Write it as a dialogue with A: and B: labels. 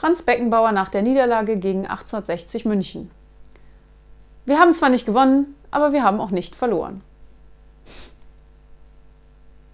A: Franz Beckenbauer nach der Niederlage gegen 1860 München. Wir haben zwar nicht gewonnen, aber wir haben auch nicht verloren.